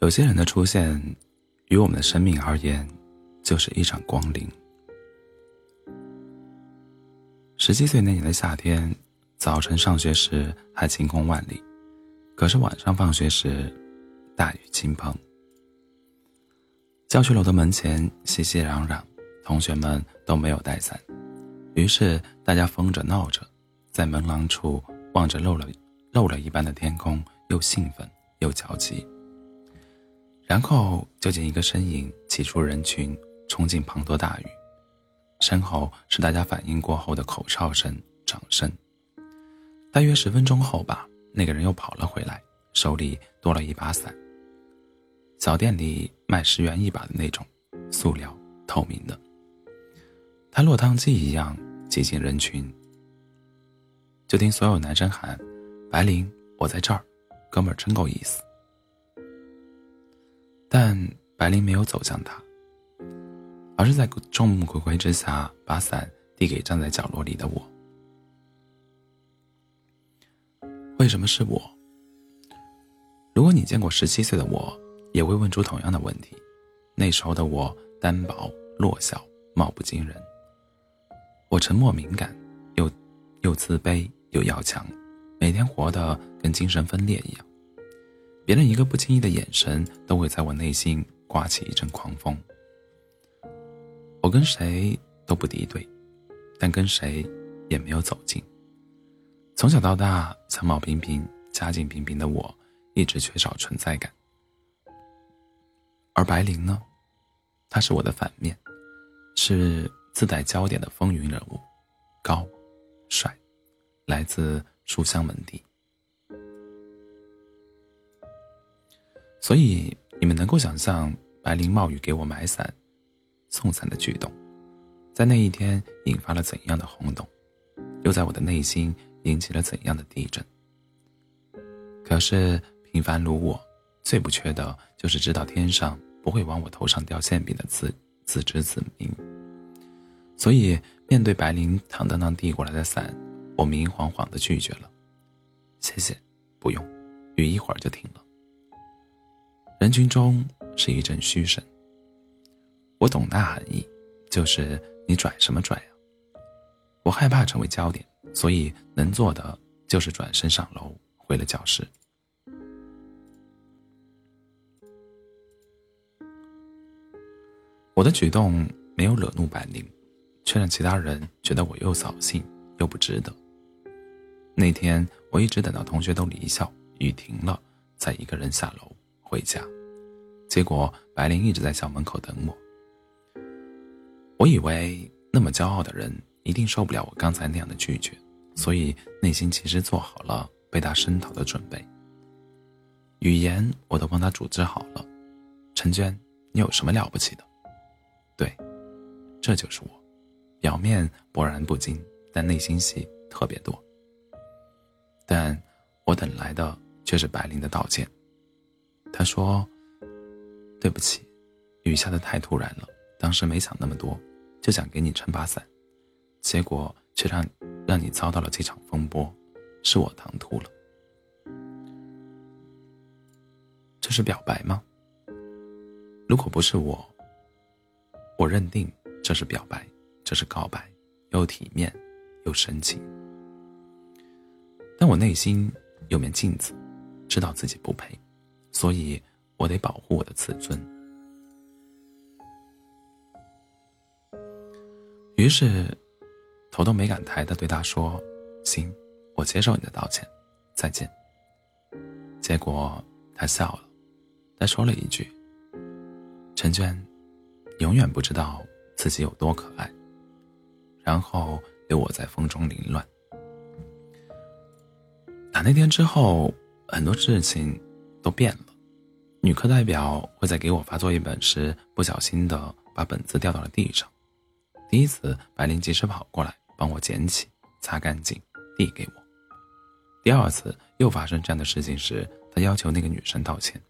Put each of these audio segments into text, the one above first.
有些人的出现，于我们的生命而言，就是一场光临。十七岁那年的夏天，早晨上学时还晴空万里，可是晚上放学时，大雨倾盆。教学楼的门前熙熙攘攘，同学们都没有带伞，于是大家疯着闹着，在门廊处望着漏了漏了一般的天空，又兴奋又焦急。然后就见一个身影挤出人群，冲进滂沱大雨，身后是大家反应过后的口哨声、掌声。大约十分钟后吧，那个人又跑了回来，手里多了一把伞。小店里卖十元一把的那种，塑料透明的。他落汤鸡一样挤进人群，就听所有男生喊：“白灵，我在这儿，哥们儿真够意思。”但白灵没有走向他，而是在众目睽睽之下把伞递给站在角落里的我。为什么是我？如果你见过十七岁的我，也会问出同样的问题。那时候的我单薄弱小，貌不惊人。我沉默敏感，又又自卑又要强，每天活得跟精神分裂一样。别人一个不经意的眼神，都会在我内心刮起一阵狂风。我跟谁都不敌对，但跟谁也没有走近。从小到大，相貌平平、家境平平的我，一直缺少存在感。而白灵呢，他是我的反面，是自带焦点的风云人物，高、帅，来自书香门第。所以，你们能够想象白灵冒雨给我买伞、送伞的举动，在那一天引发了怎样的轰动，又在我的内心引起了怎样的地震？可是，平凡如我，最不缺的就是知道天上不会往我头上掉馅饼的自自知之明。所以，面对白灵坦荡荡递过来的伞，我明晃晃的拒绝了：“谢谢，不用，雨一会儿就停了。”人群中是一阵嘘声。我懂那含义，就是你拽什么拽啊？我害怕成为焦点，所以能做的就是转身上楼，回了教室。我的举动没有惹怒白宁，却让其他人觉得我又扫兴又不值得。那天我一直等到同学都离校，雨停了，才一个人下楼。回家，结果白灵一直在校门口等我。我以为那么骄傲的人一定受不了我刚才那样的拒绝，所以内心其实做好了被他声讨的准备。语言我都帮他组织好了。陈娟，你有什么了不起的？对，这就是我，表面波澜不惊，但内心戏特别多。但我等来的却是白灵的道歉。他说：“对不起，雨下的太突然了，当时没想那么多，就想给你撑把伞，结果却让让你遭到了这场风波，是我唐突了。这是表白吗？如果不是我，我认定这是表白，这是告白，又体面又深情。但我内心有面镜子，知道自己不配。”所以，我得保护我的自尊。于是，头都没敢抬的对他说：“行，我接受你的道歉，再见。”结果他笑了，他说了一句：“陈娟，永远不知道自己有多可爱。”然后留我在风中凌乱。打那天之后，很多事情。都变了，女课代表会在给我发作业本时不小心的把本子掉到了地上。第一次，白灵及时跑过来帮我捡起、擦干净，递给我。第二次又发生这样的事情时，他要求那个女生道歉。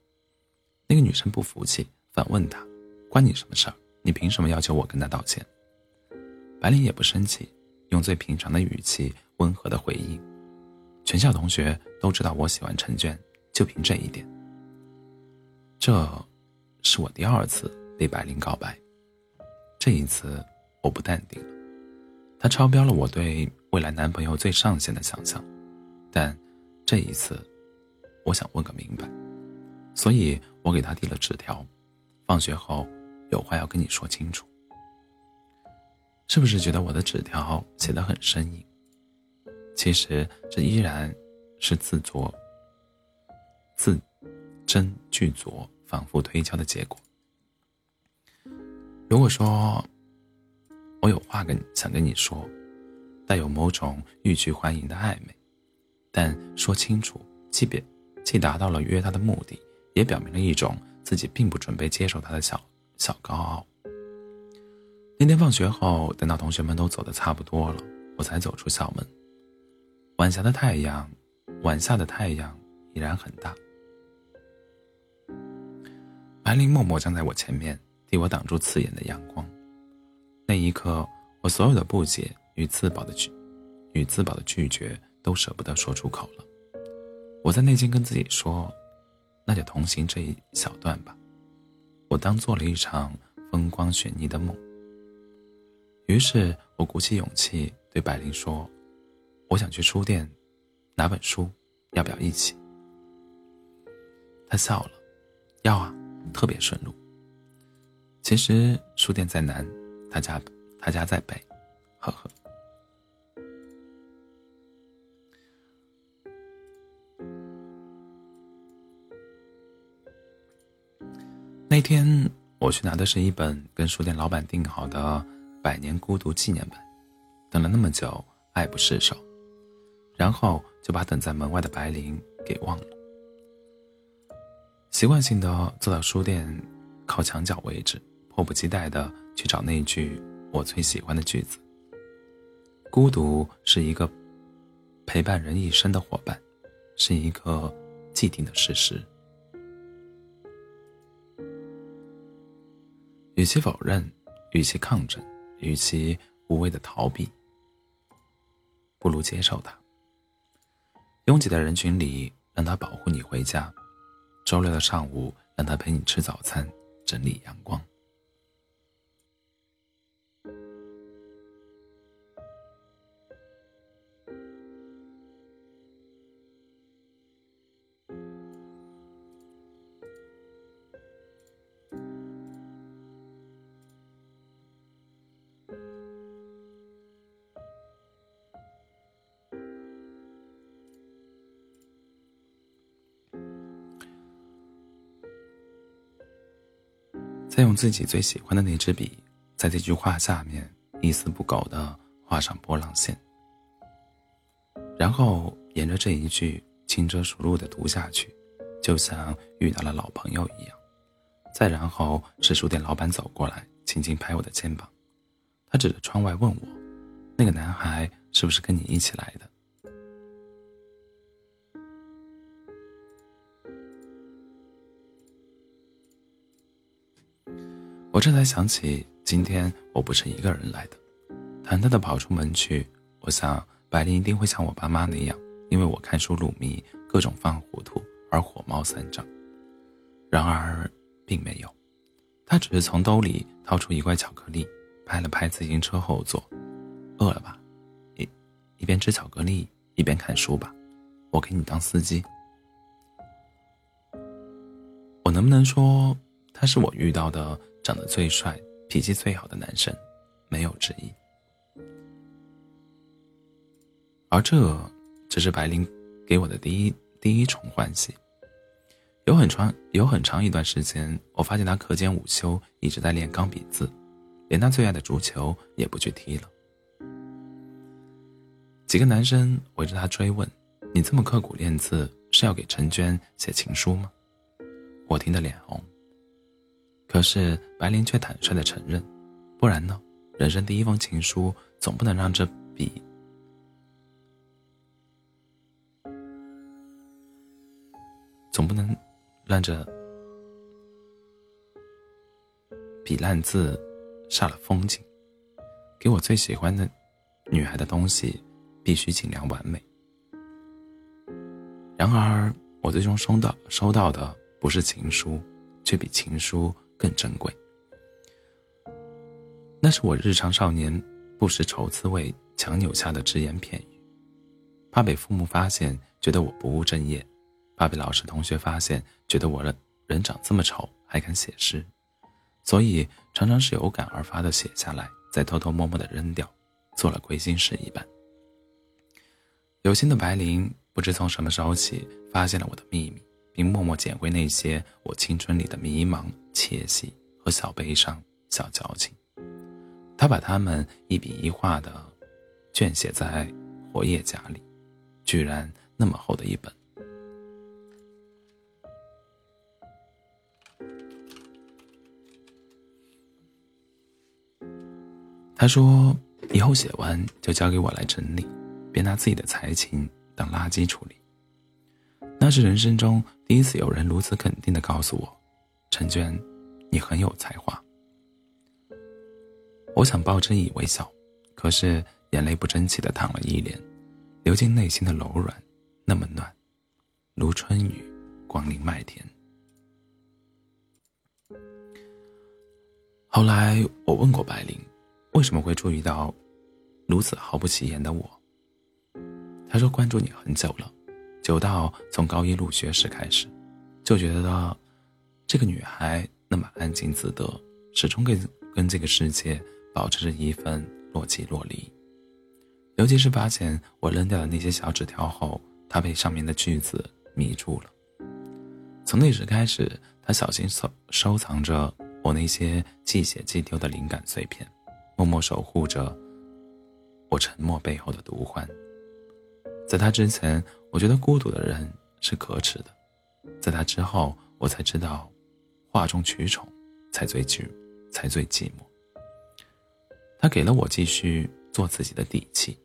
那个女生不服气，反问他：“关你什么事儿？你凭什么要求我跟他道歉？”白灵也不生气，用最平常的语气温和的回应：“全校同学都知道我喜欢陈娟。”就凭这一点，这是我第二次对白灵告白，这一次我不淡定了，他超标了我对未来男朋友最上限的想象，但这一次，我想问个明白，所以我给他递了纸条，放学后有话要跟你说清楚。是不是觉得我的纸条写得很生硬？其实这依然是自作斟句酌、反复推敲的结果。如果说我有话跟想跟你说，带有某种欲拒还迎的暧昧，但说清楚，既别既达到了约他的目的，也表明了一种自己并不准备接受他的小小高傲。那天放学后，等到同学们都走的差不多了，我才走出校门。晚霞的太阳，晚下的太阳依然很大。白灵默默站在我前面，替我挡住刺眼的阳光。那一刻，我所有的不解与自保的拒，与自保的拒绝都舍不得说出口了。我在内心跟自己说：“那就同行这一小段吧。”我当做了一场风光绚丽的梦。于是我鼓起勇气对白灵说：“我想去书店拿本书，要不要一起？”他笑了：“要啊，特别顺路。”其实书店在南，他家他家在北，呵呵。那天我去拿的是一本跟书店老板订好的。百年孤独纪念本，等了那么久，爱不释手，然后就把等在门外的白灵给忘了。习惯性的坐到书店靠墙角位置，迫不及待的去找那句我最喜欢的句子：“孤独是一个陪伴人一生的伙伴，是一个既定的事实。”与其否认，与其抗争。与其无谓的逃避，不如接受他。拥挤的人群里，让他保护你回家；周六的上午，让他陪你吃早餐，整理阳光。再用自己最喜欢的那支笔，在这句话下面一丝不苟地画上波浪线，然后沿着这一句轻车熟路地读下去，就像遇到了老朋友一样。再然后是书店老板走过来，轻轻拍我的肩膀，他指着窗外问我：“那个男孩是不是跟你一起来的？”我这才想起，今天我不是一个人来的，忐忑的跑出门去。我想，白灵一定会像我爸妈那样，因为我看书入迷，各种犯糊涂而火冒三丈。然而，并没有，他只是从兜里掏出一块巧克力，拍了拍自行车后座：“饿了吧？一一边吃巧克力一边看书吧，我给你当司机。”我能不能说，他是我遇到的？长得最帅、脾气最好的男生，没有之一。而这只是白灵给我的第一第一重欢喜。有很长有很长一段时间，我发现他课间午休一直在练钢笔字，连他最爱的足球也不去踢了。几个男生围着他追问：“你这么刻苦练字，是要给陈娟写情书吗？”我听得脸红。可是白灵却坦率的承认，不然呢？人生第一封情书，总不能让这笔，总不能让这笔烂字煞了风景。给我最喜欢的女孩的东西，必须尽量完美。然而，我最终收到收到的不是情书。却比情书更珍贵。那是我日常少年不识愁滋味强扭下的只言片语，怕被父母发现，觉得我不务正业；怕被老师同学发现，觉得我人人长这么丑还敢写诗，所以常常是有感而发的写下来，再偷偷摸摸的扔掉，做了亏心事一般。有心的白灵不知从什么时候起发现了我的秘密，并默默捡回那些我青春里的迷茫、窃喜和小悲伤、小矫情。他把它们一笔一画的卷写在活页夹里，居然那么厚的一本。他说：“以后写完就交给我来整理，别拿自己的才情当垃圾处理。”那是人生中第一次有人如此肯定的告诉我：“陈娟，你很有才华。”我想报之以微笑，可是眼泪不争气的淌了一脸，流进内心的柔软，那么暖，如春雨，光临麦田。后来我问过白灵，为什么会注意到如此毫不起眼的我？他说关注你很久了，久到从高一入学时开始，就觉得这个女孩那么安静自得，始终跟跟这个世界。保持着一份若即若离，尤其是发现我扔掉的那些小纸条后，她被上面的句子迷住了。从那时开始，他小心收收藏着我那些既写既丢的灵感碎片，默默守护着我沉默背后的独欢。在他之前，我觉得孤独的人是可耻的；在他之后，我才知道，哗众取宠才最寂，才最寂寞。他给了我继续做自己的底气。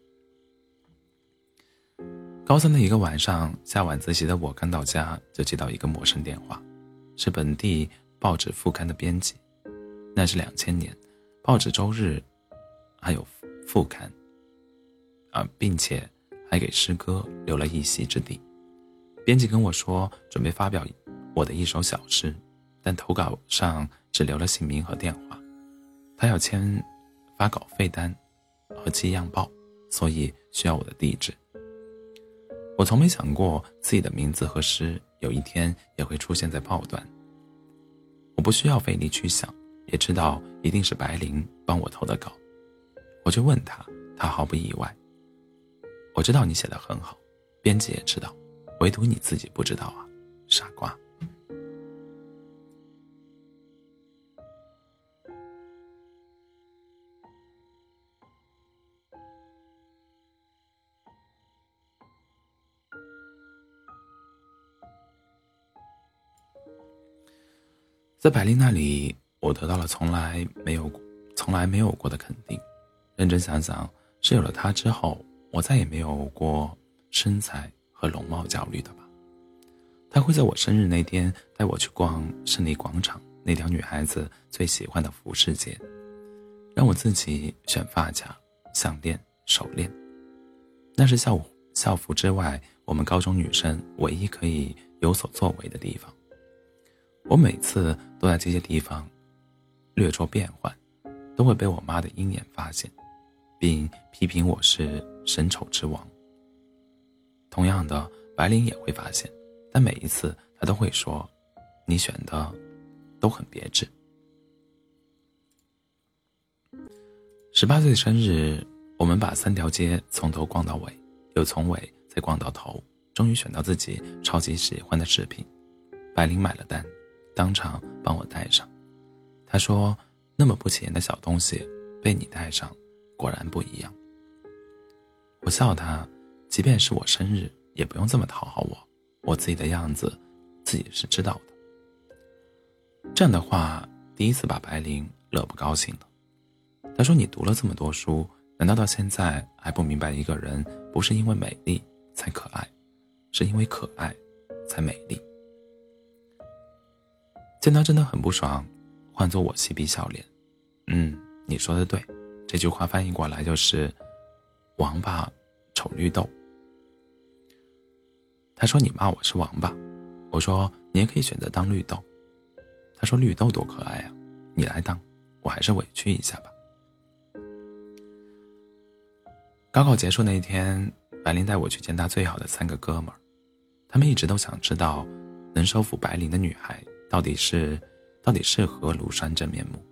高三的一个晚上，下晚自习的我刚到家，就接到一个陌生电话，是本地报纸副刊的编辑。那是两千年，报纸周日还有副刊，啊，并且还给诗歌留了一席之地。编辑跟我说，准备发表我的一首小诗，但投稿上只留了姓名和电话，他要签。发稿费单和寄样报，所以需要我的地址。我从没想过自己的名字和诗有一天也会出现在报端。我不需要费力去想，也知道一定是白灵帮我投的稿。我就问他，他毫不意外。我知道你写的很好，编辑也知道，唯独你自己不知道啊，傻瓜。在百丽那里，我得到了从来没有、从来没有过的肯定。认真想想，是有了她之后，我再也没有过身材和容貌焦虑的吧？她会在我生日那天带我去逛胜利广场那条女孩子最喜欢的服饰街，让我自己选发卡、项链、手链。那是校校服之外，我们高中女生唯一可以有所作为的地方。我每次都在这些地方略作变换，都会被我妈的鹰眼发现，并批评我是神丑之王。同样的，白灵也会发现，但每一次她都会说：“你选的都很别致。”十八岁生日，我们把三条街从头逛到尾，又从尾再逛到头，终于选到自己超级喜欢的饰品。白灵买了单。当场帮我戴上，他说：“那么不起眼的小东西，被你戴上，果然不一样。”我笑他：“即便是我生日，也不用这么讨好我，我自己的样子，自己是知道的。”这样的话，第一次把白灵乐不高兴了。他说：“你读了这么多书，难道到现在还不明白一个人不是因为美丽才可爱，是因为可爱才美丽？”见他真的很不爽，换作我嬉皮笑脸。嗯，你说的对，这句话翻译过来就是“王八丑绿豆”。他说：“你骂我是王八。”我说：“你也可以选择当绿豆。”他说绿豆多可爱啊，你来当，我还是委屈一下吧。高考结束那天，白琳带我去见他最好的三个哥们儿，他们一直都想知道，能收服白琳的女孩到底是，到底是何庐山真面目。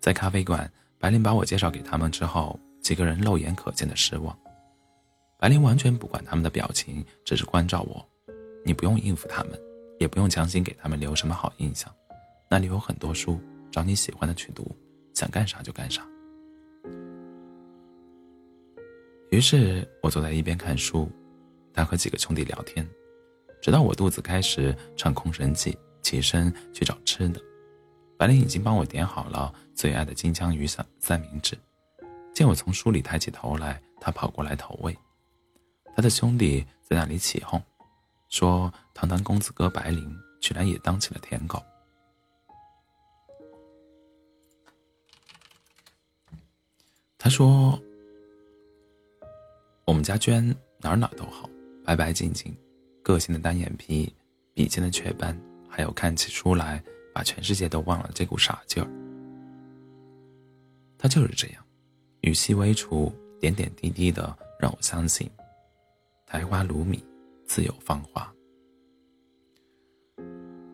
在咖啡馆，白灵把我介绍给他们之后，几个人肉眼可见的失望。白灵完全不管他们的表情，只是关照我：“你不用应付他们，也不用强行给他们留什么好印象。那里有很多书，找你喜欢的去读，想干啥就干啥。”于是我坐在一边看书，他和几个兄弟聊天，直到我肚子开始唱空神记，起身去找吃的。白灵已经帮我点好了最爱的金枪鱼三三明治，见我从书里抬起头来，他跑过来投喂。他的兄弟在那里起哄，说堂堂公子哥白灵居然也当起了舔狗。他说：“我们家娟哪哪都好，白白净净，个性的单眼皮，笔尖的雀斑，还有看起书来。”把全世界都忘了这股傻劲儿，他就是这样，语气微楚点点滴滴的让我相信，苔花如米，自有芳华。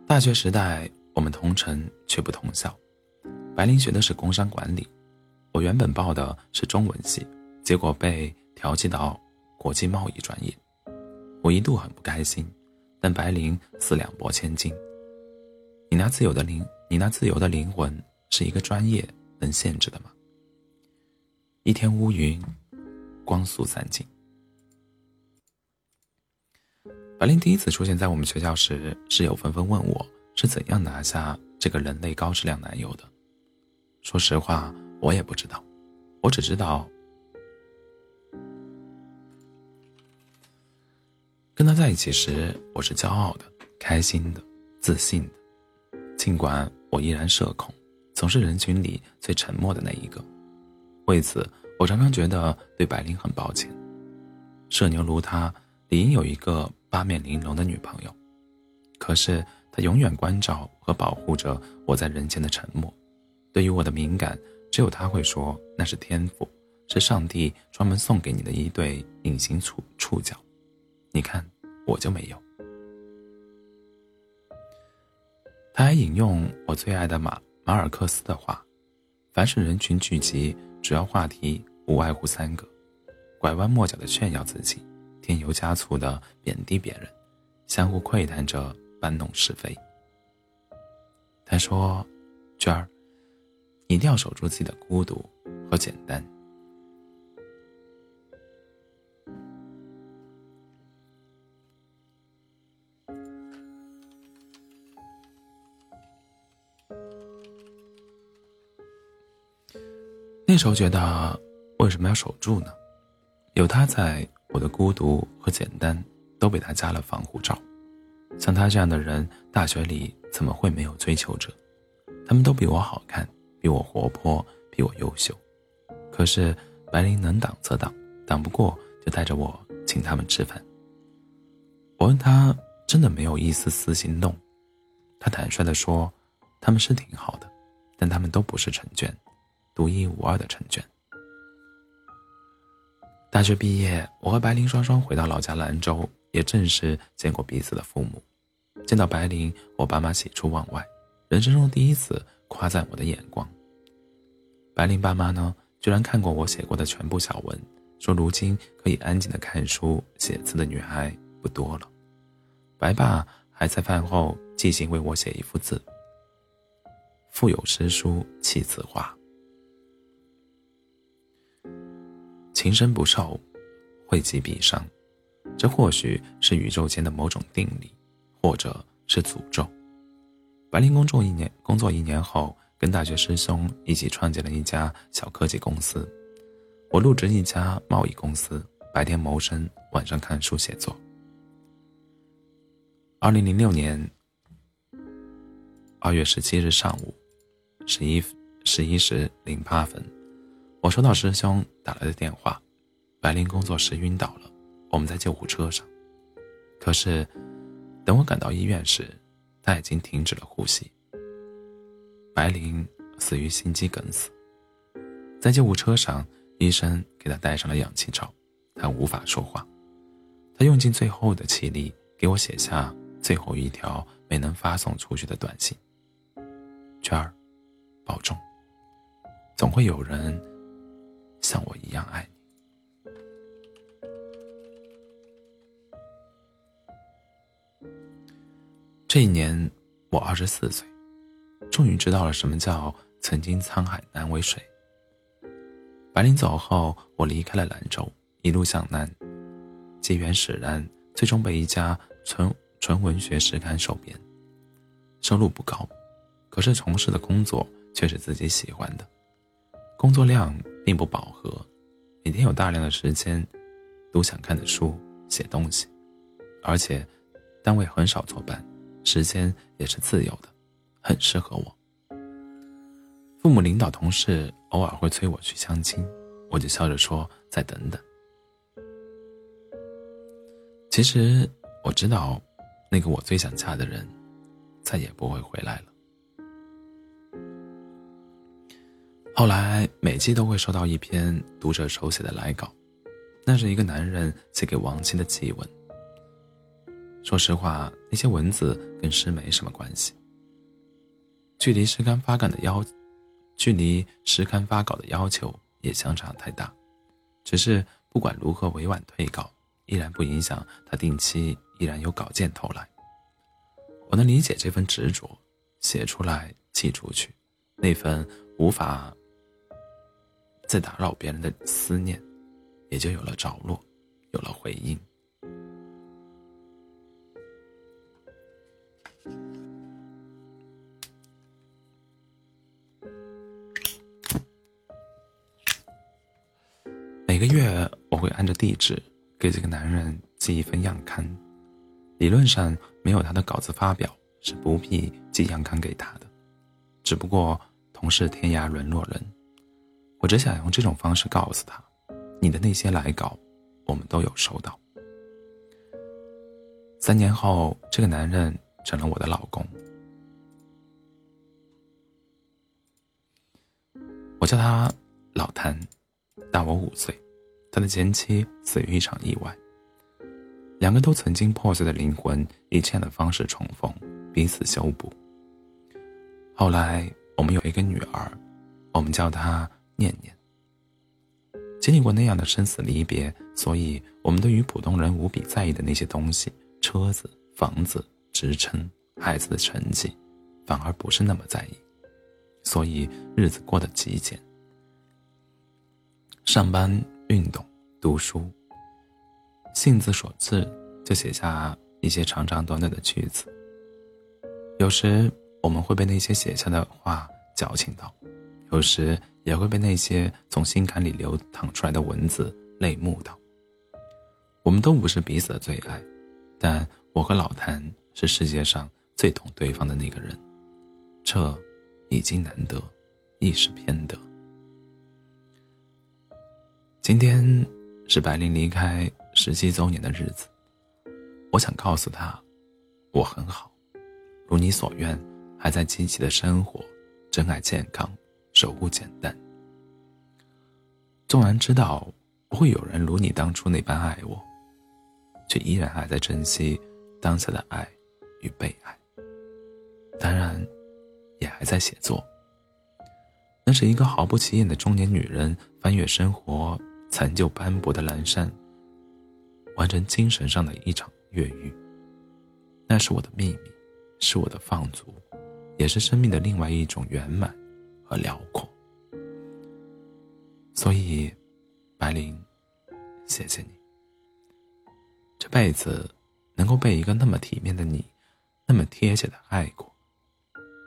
大学时代我们同城却不同校，白灵学的是工商管理，我原本报的是中文系，结果被调剂到国际贸易专业，我一度很不开心，但白灵似两拨千斤。你那自由的灵，你那自由的灵魂，是一个专业能限制的吗？一天乌云，光速散尽。白灵第一次出现在我们学校时，室友纷纷问我是怎样拿下这个人类高质量男友的。说实话，我也不知道，我只知道，跟他在一起时，我是骄傲的、开心的、自信的。尽管我依然社恐，总是人群里最沉默的那一个，为此我常常觉得对白灵很抱歉。社牛如他，理应有一个八面玲珑的女朋友，可是他永远关照和保护着我在人间的沉默。对于我的敏感，只有他会说那是天赋，是上帝专门送给你的一对隐形触触角。你看，我就没有。他还引用我最爱的马马尔克斯的话：“凡是人群聚集，主要话题无外乎三个：拐弯抹角的炫耀自己，添油加醋的贬低别人，相互窥探着搬弄是非。”他说：“娟儿，你一定要守住自己的孤独和简单。”那时候觉得，为什么要守住呢？有他在，我的孤独和简单都被他加了防护罩。像他这样的人，大学里怎么会没有追求者？他们都比我好看，比我活泼，比我优秀。可是白灵能挡则挡，挡不过就带着我请他们吃饭。我问他，真的没有一丝丝心动？他坦率地说，他们是挺好的，但他们都不是陈娟。独一无二的成全。大学毕业，我和白灵双双回到老家兰州，也正式见过彼此的父母。见到白灵，我爸妈喜出望外，人生中第一次夸赞我的眼光。白灵爸妈呢，居然看过我写过的全部小文，说如今可以安静的看书写字的女孩不多了。白爸还在饭后即兴为我写一幅字：“腹有诗书气自华。”情深不寿，惠及必伤。这或许是宇宙间的某种定理，或者是诅咒。白灵工作一年，工作一年后，跟大学师兄一起创建了一家小科技公司。我入职一家贸易公司，白天谋生，晚上看书写作。二零零六年二月十七日上午十一十一时零八分。我收到师兄打来的电话，白灵工作时晕倒了，我们在救护车上。可是，等我赶到医院时，他已经停止了呼吸。白灵死于心肌梗死。在救护车上，医生给他戴上了氧气罩，他无法说话。他用尽最后的气力给我写下最后一条没能发送出去的短信：“娟儿，保重。总会有人像我一样爱你。”这一年，我二十四岁，终于知道了什么叫“曾经沧海难为水”。白灵走后，我离开了兰州，一路向南。机缘使然，最终被一家纯纯文学时刊收编。收入不高，可是从事的工作却是自己喜欢的。工作量并不饱和，每天有大量的时间读想看的书、写东西，而且单位很少坐班，时间也是自由的，很适合我。父母、领导、同事偶尔会催我去相亲，我就笑着说：“再等等。”其实我知道，那个我最想嫁的人，再也不会回来了。后来每季都会收到一篇读者手写的来稿，那是一个男人写给亡妻的祭文。说实话，那些文字跟诗没什么关系。距离诗刊发稿的要，距离诗刊发稿的要求也相差太大。只是不管如何委婉退稿。依然不影响他定期依然有稿件投来。我能理解这份执着，写出来寄出去，那份无法再打扰别人的思念，也就有了着落，有了回应。每个月我会按照地址。给这个男人寄一份样刊，理论上没有他的稿子发表是不必寄样刊给他的，只不过同是天涯沦落人，我只想用这种方式告诉他，你的那些来稿，我们都有收到。三年后，这个男人成了我的老公，我叫他老谭，大我五岁。他的前妻死于一场意外，两个都曾经破碎的灵魂以这样的方式重逢，彼此修补。后来我们有一个女儿，我们叫她念念。经历过那样的生死离别，所以我们对于普通人无比在意的那些东西——车子、房子、职称、孩子的成绩，反而不是那么在意，所以日子过得极简。上班。运动、读书，性子所致，就写下一些长长短短的句子。有时我们会被那些写下的话矫情到，有时也会被那些从心坎里流淌出来的文字泪目到。我们都不是彼此的最爱，但我和老谭是世界上最懂对方的那个人，这已经难得，亦是偏得。今天是白灵离开十七周年的日子，我想告诉他，我很好，如你所愿，还在积极的生活，珍爱健康，守护简单。纵然知道不会有人如你当初那般爱我，却依然还在珍惜当下的爱与被爱。当然，也还在写作。那是一个毫不起眼的中年女人翻越生活。残旧斑驳的阑珊，完成精神上的一场越狱。那是我的秘密，是我的放逐，也是生命的另外一种圆满和辽阔。所以，白灵，谢谢你。这辈子能够被一个那么体面的你，那么贴切的爱过，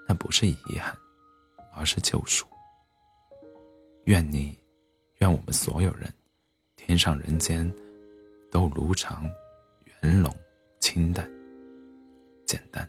那不是遗憾，而是救赎。愿你。愿我们所有人，天上人间，都如常、圆融、清淡、简单。